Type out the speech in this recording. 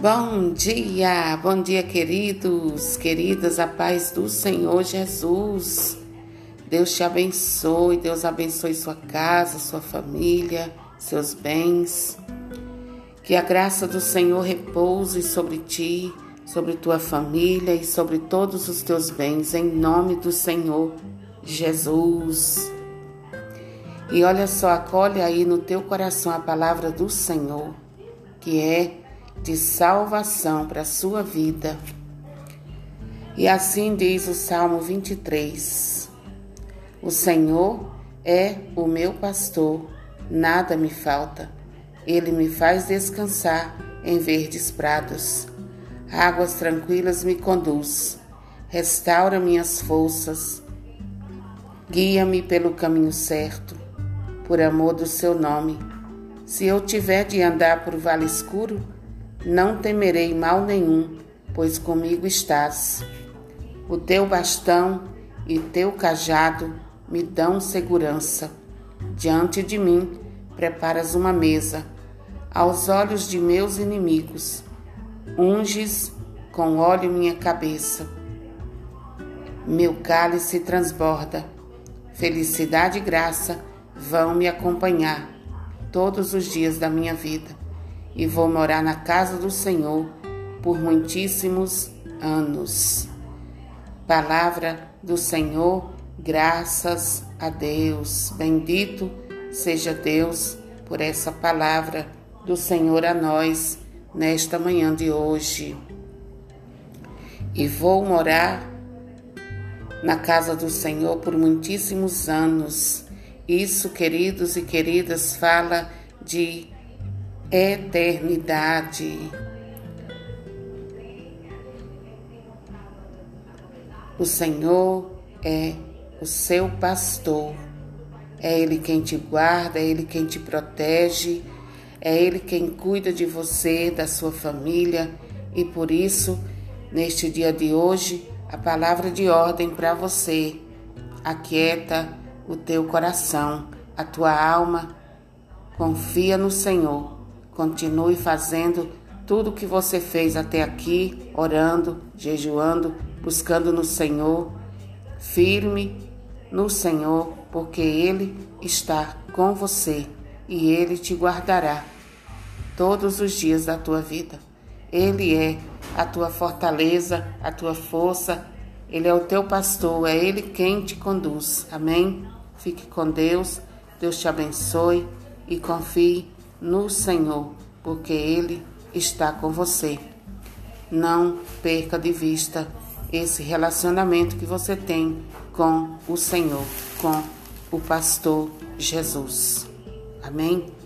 Bom dia, bom dia, queridos, queridas, a paz do Senhor Jesus. Deus te abençoe, Deus abençoe sua casa, sua família, seus bens. Que a graça do Senhor repouse sobre ti, sobre tua família e sobre todos os teus bens, em nome do Senhor Jesus. E olha só, acolhe aí no teu coração a palavra do Senhor, que é de salvação para a sua vida. E assim diz o Salmo 23: O Senhor é o meu pastor, nada me falta. Ele me faz descansar em verdes prados. Águas tranquilas me conduz. Restaura minhas forças. Guia-me pelo caminho certo, por amor do seu nome. Se eu tiver de andar por vale escuro, não temerei mal nenhum, pois comigo estás. O teu bastão e teu cajado me dão segurança. Diante de mim preparas uma mesa, aos olhos de meus inimigos. Unges com óleo minha cabeça. Meu cálice transborda. Felicidade e graça vão me acompanhar todos os dias da minha vida e vou morar na casa do Senhor por muitíssimos anos. Palavra do Senhor, graças a Deus. Bendito seja Deus por essa palavra do Senhor a nós nesta manhã de hoje. E vou morar na casa do Senhor por muitíssimos anos. Isso, queridos e queridas, fala de eternidade. O Senhor é o seu pastor. É Ele quem te guarda, é Ele quem te protege, é Ele quem cuida de você, da sua família. E por isso, neste dia de hoje, a palavra de ordem para você. Aquieta o teu coração, a tua alma. Confia no Senhor Continue fazendo tudo o que você fez até aqui, orando, jejuando, buscando no Senhor, firme no Senhor, porque Ele está com você e Ele te guardará todos os dias da tua vida. Ele é a tua fortaleza, a tua força, Ele é o teu pastor, é Ele quem te conduz. Amém? Fique com Deus, Deus te abençoe e confie no Senhor, porque Ele está com você. Não perca de vista esse relacionamento que você tem com o Senhor, com o pastor Jesus. Amém?